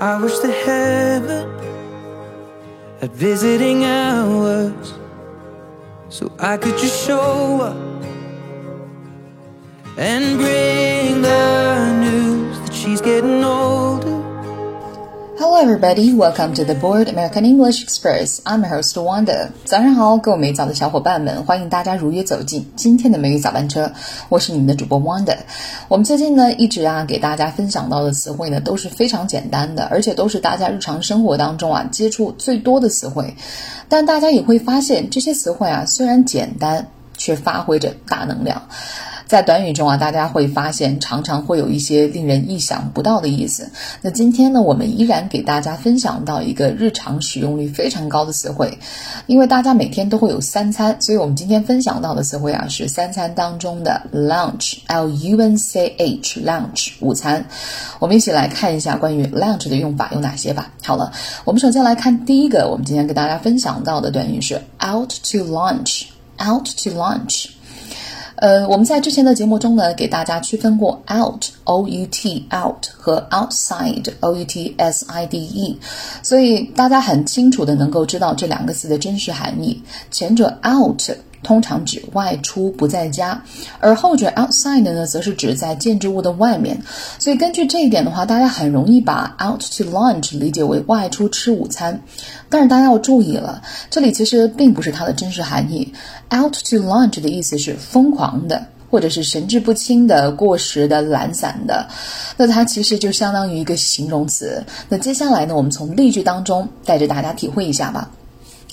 I wish the heaven had visiting hours so I could just show up and bring everybody, Welcome to the Board American English Express. I'm your host Wanda. 早上好，各位美早的小伙伴们，欢迎大家如约走进今天的美语早班车。我是你们的主播 Wanda。我们最近呢，一直啊给大家分享到的词汇呢，都是非常简单的，而且都是大家日常生活当中啊接触最多的词汇。但大家也会发现，这些词汇啊虽然简单，却发挥着大能量。在短语中啊，大家会发现常常会有一些令人意想不到的意思。那今天呢，我们依然给大家分享到一个日常使用率非常高的词汇，因为大家每天都会有三餐，所以我们今天分享到的词汇啊是三餐当中的 lunch，l u n c h，lunch 午餐。我们一起来看一下关于 lunch 的用法有哪些吧。好了，我们首先来看第一个，我们今天给大家分享到的短语是 out to lunch，out to lunch。呃，我们在之前的节目中呢，给大家区分过 out o u t out 和 outside o u t s i d e，所以大家很清楚的能够知道这两个词的真实含义。前者 out。通常指外出不在家，而后者 outside 呢，则是指在建筑物的外面。所以根据这一点的话，大家很容易把 out to lunch 理解为外出吃午餐。但是大家要注意了，这里其实并不是它的真实含义。out to lunch 的意思是疯狂的，或者是神志不清的、过时的、懒散的。那它其实就相当于一个形容词。那接下来呢，我们从例句当中带着大家体会一下吧。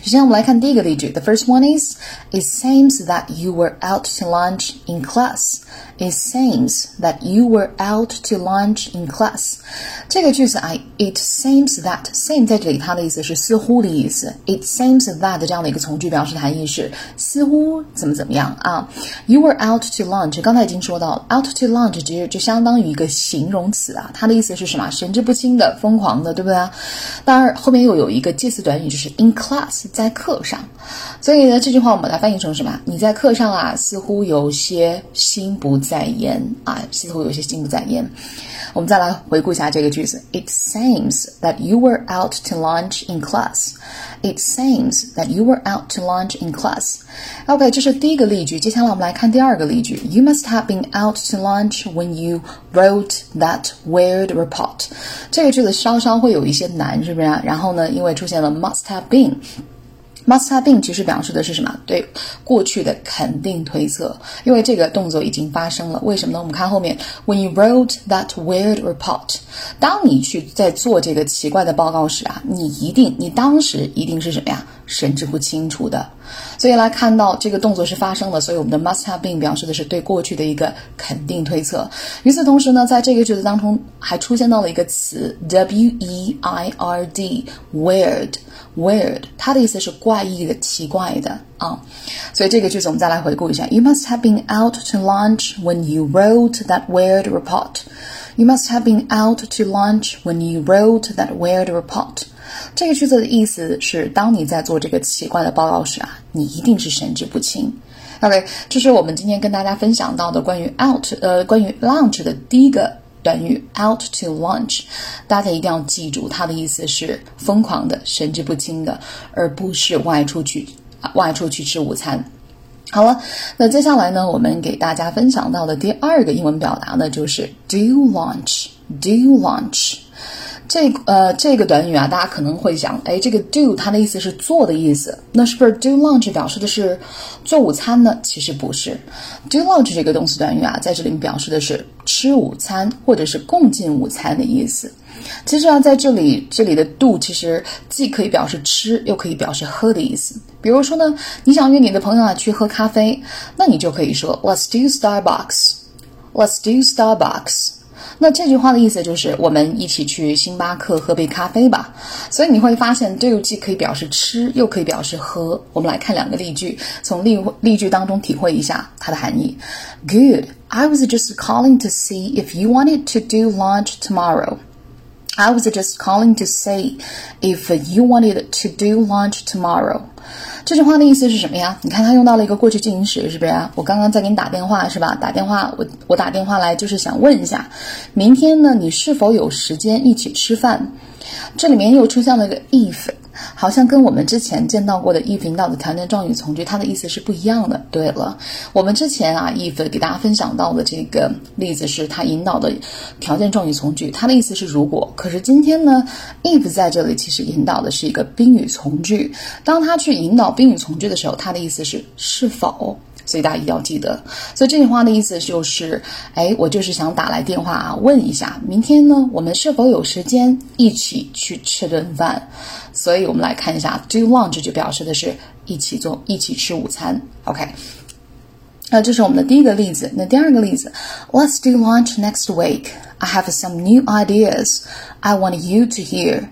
首先，我们来看第一个例句。The first one is, It seems that you were out to lunch in class. It seems that you were out to lunch in class. 这个句子啊，It seems that seem 在这里它的意思是似乎的意思。It seems that 这样的一个从句表示含义是似乎怎么怎么样啊。You were out to lunch，刚才已经说到了，out to lunch 其实就相当于一个形容词啊，它的意思是什么？神志不清的、疯狂的，对不对啊？当然后面又有一个介词短语，就是 in class。在课上，所以呢，这句话我们把它翻译成什么？你在课上啊，似乎有些心不在焉啊，似乎有些心不在焉。我们再来回顾一下这个句子：It seems that you were out to lunch in class. It seems that you were out to lunch in class. OK，这是第一个例句。接下来我们来看第二个例句：You must have been out to lunch when you wrote that weird report. 这个句子稍稍会有一些难，是不是？然后呢，因为出现了 must have been。 Must have been 其实表示的是什么？对过去的肯定推测，因为这个动作已经发生了。为什么呢？我们看后面，When you wrote that weird report，当你去在做这个奇怪的报告时啊，你一定，你当时一定是什么呀？神志不清楚的。所以来看到这个动作是发生了，所以我们的 must have been 表示的是对过去的一个肯定推测。与此同时呢，在这个句子当中还出现到了一个词，w e i r d，weird Weird，它的意思是怪异的、奇怪的啊。所以这个句子我们再来回顾一下：You must have been out to lunch when you wrote that weird report. You must have been out to lunch when you wrote that weird report. 这个句子的意思是，当你在做这个奇怪的报告时啊，你一定是神志不清。OK，这是我们今天跟大家分享到的关于 out 呃关于 lunch 的第一个短语 out to lunch。大家一定要记住，它的意思是疯狂的、神志不清的，而不是外出去外出去吃午餐。好了，那接下来呢，我们给大家分享到的第二个英文表达呢，就是 do lunch do lunch。这呃，这个短语啊，大家可能会想，哎，这个 do 它的意思是做的意思，那是不是 do lunch 表示的是做午餐呢？其实不是，do lunch 这个动词短语啊，在这里表示的是吃午餐或者是共进午餐的意思。其实啊，在这里这里的 do 其实既可以表示吃，又可以表示喝的意思。比如说呢，你想约你的朋友啊去喝咖啡，那你就可以说 Let's do Starbucks，Let's do Starbucks。那这句话的意思就是我们一起去星巴克喝杯咖啡吧。所以你会发现，do 既可以表示吃，又可以表示喝。我们来看两个例句，从例例句当中体会一下它的含义。Good, I was just calling to see if you wanted to do lunch tomorrow. I was just calling to say if you wanted to do lunch tomorrow。这句话的意思是什么呀？你看，他用到了一个过去进行时，是不是？我刚刚在给你打电话，是吧？打电话，我我打电话来就是想问一下，明天呢，你是否有时间一起吃饭？这里面又出现了一个 if。好像跟我们之前见到过的 if 引导的条件状语从句，它的意思是不一样的。对了，我们之前啊 if 给大家分享到的这个例子是它引导的条件状语从句，它的意思是如果。可是今天呢，if 在这里其实引导的是一个宾语从句，当它去引导宾语从句的时候，它的意思是是否。所以大家一定要记得，所以这句话的意思就是，哎，我就是想打来电话啊，问一下，明天呢，我们是否有时间一起去吃顿饭？所以我们来看一下，do lunch 就表示的是一起做，一起吃午餐。OK，那这是我们的第一个例子。那第二个例子，Let's do lunch next week. I have some new ideas I want you to hear.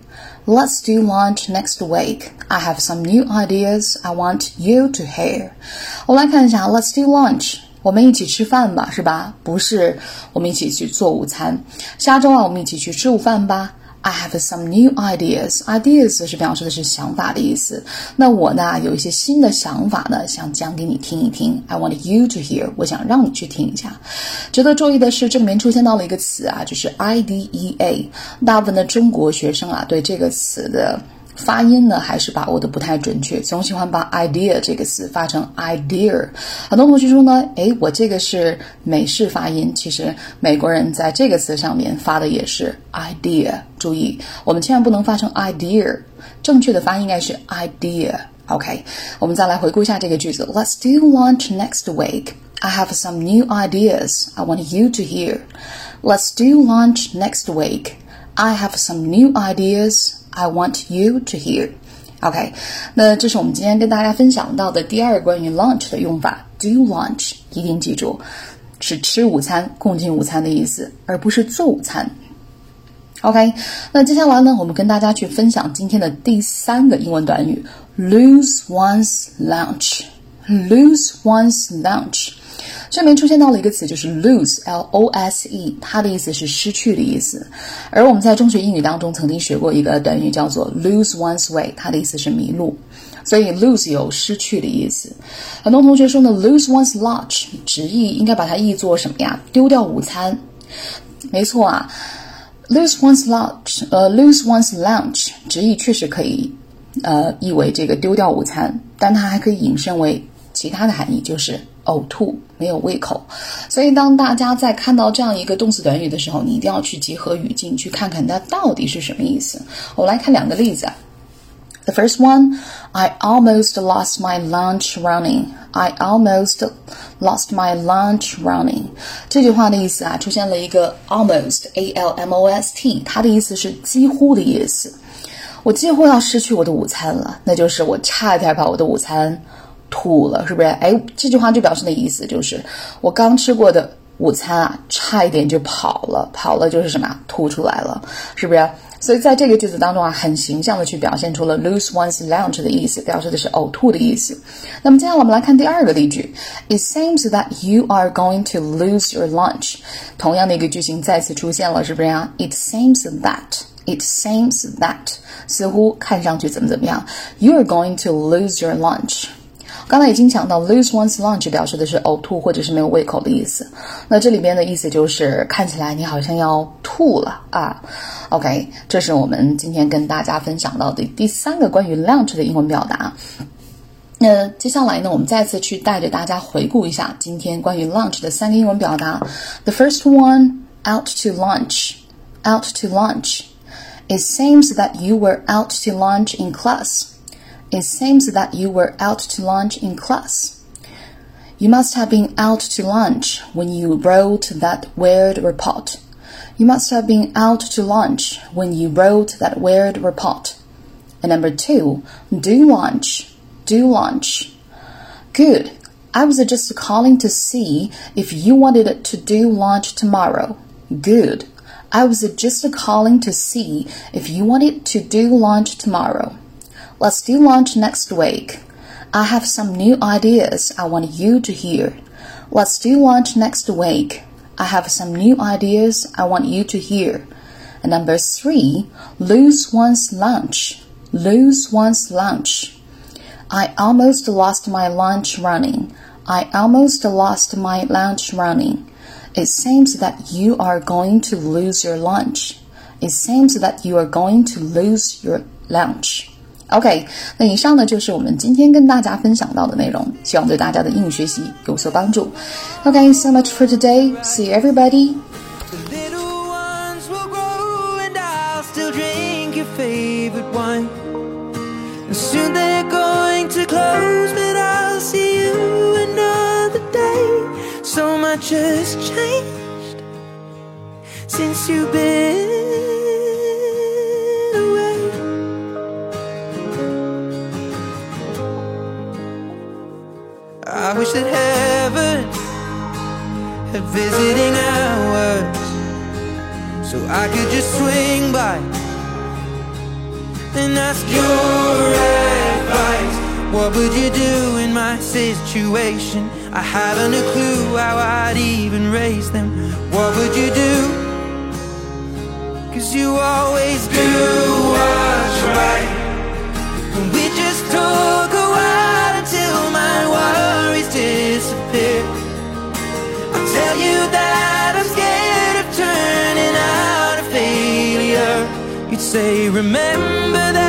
Let's do lunch next week. I have some new ideas I want you to hear. 我们来看一下，Let's do lunch. 我们一起吃饭吧，是吧？不是，我们一起去做午餐。下周啊，我们一起去吃午饭吧。 I have some new ideas. Ideas 是表示的是想法的意思。那我呢，有一些新的想法呢，想讲给你听一听。I want you to hear. 我想让你去听一下。值得注意的是，这里面出现到了一个词啊，就是 IDEA。大部分的中国学生啊，对这个词的。发音呢还是把握的不太准确，总喜欢把 idea 这个词发成 idea。很多同学说呢，诶，我这个是美式发音，其实美国人在这个词上面发的也是 idea。注意，我们千万不能发成 idea，正确的发音应该是 idea。OK，我们再来回顾一下这个句子：Let's do lunch next week. I have some new ideas I want you to hear. Let's do lunch next week. I have some new ideas I want you to hear. OK，那这是我们今天跟大家分享到的第二个关于 lunch 的用法。Do lunch，一定记住，是吃午餐、共进午餐的意思，而不是做午餐。OK，那接下来呢，我们跟大家去分享今天的第三个英文短语：lose one's lunch。lose one's lunch。 这里面出现到了一个词，就是 lose，l o s e，它的意思是失去的意思。而我们在中学英语当中曾经学过一个短语，叫做 lose one's way，它的意思是迷路。所以 lose 有失去的意思。很多同学说呢，lose one's lunch，直译应该把它译作什么呀？丢掉午餐。没错啊，lose one's lunch，呃，lose one's lunch，直译确实可以，呃，译为这个丢掉午餐，但它还可以引申为其他的含义，就是。呕吐，没有胃口，所以当大家在看到这样一个动词短语的时候，你一定要去结合语境去看看它到底是什么意思。我们来看两个例子。The first one, I almost lost my lunch running. I almost lost my lunch running. 这句话的意思啊，出现了一个 almost, a l m o s t，它的意思是几乎的意思。我几乎要失去我的午餐了，那就是我差点把我的午餐。吐了，是不是？哎，这句话就表示的意思就是，我刚吃过的午餐啊，差一点就跑了，跑了就是什么？吐出来了，是不是？所以在这个句子当中啊，很形象的去表现出了 lose one's lunch 的意思，表示的是呕吐的意思。那么接下来我们来看第二个例句，It seems that you are going to lose your lunch。同样的一个句型再次出现了，是不是呀？It seems that。It seems that 似乎看上去怎么怎么样，You are going to lose your lunch。刚才已经讲到，lose one's lunch 表示的是呕吐或者是没有胃口的意思。那这里边的意思就是看起来你好像要吐了啊。OK，这是我们今天跟大家分享到的第三个关于 lunch 的英文表达。那接下来呢，我们再次去带着大家回顾一下今天关于 lunch 的三个英文表达。The first one, out to lunch. Out to lunch. It seems that you were out to lunch in class. It seems that you were out to lunch in class. You must have been out to lunch when you wrote that weird report. You must have been out to lunch when you wrote that weird report. And number two, do lunch. Do lunch. Good. I was just calling to see if you wanted to do lunch tomorrow. Good. I was just calling to see if you wanted to do lunch tomorrow. Let's do lunch next week. I have some new ideas I want you to hear. Let's do lunch next week. I have some new ideas I want you to hear. And number three, lose one's lunch. Lose one's lunch. I almost lost my lunch running. I almost lost my lunch running. It seems that you are going to lose your lunch. It seems that you are going to lose your lunch. OK，那以上呢就是我们今天跟大家分享到的内容，希望对大家的英语学习有所帮助。OK，so、okay, much for today. See you everybody. favorite wine. And soon they're going to close, but I'll see you another day. So much has changed since you've been. wish that heaven had visiting hours So I could just swing by And ask your advice What would you do in my situation? I haven't a clue how I'd even raise them What would you do? Cause you always do what's right say, remember that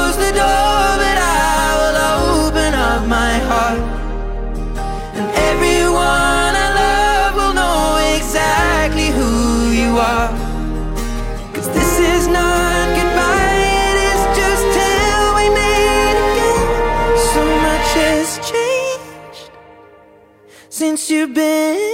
you been?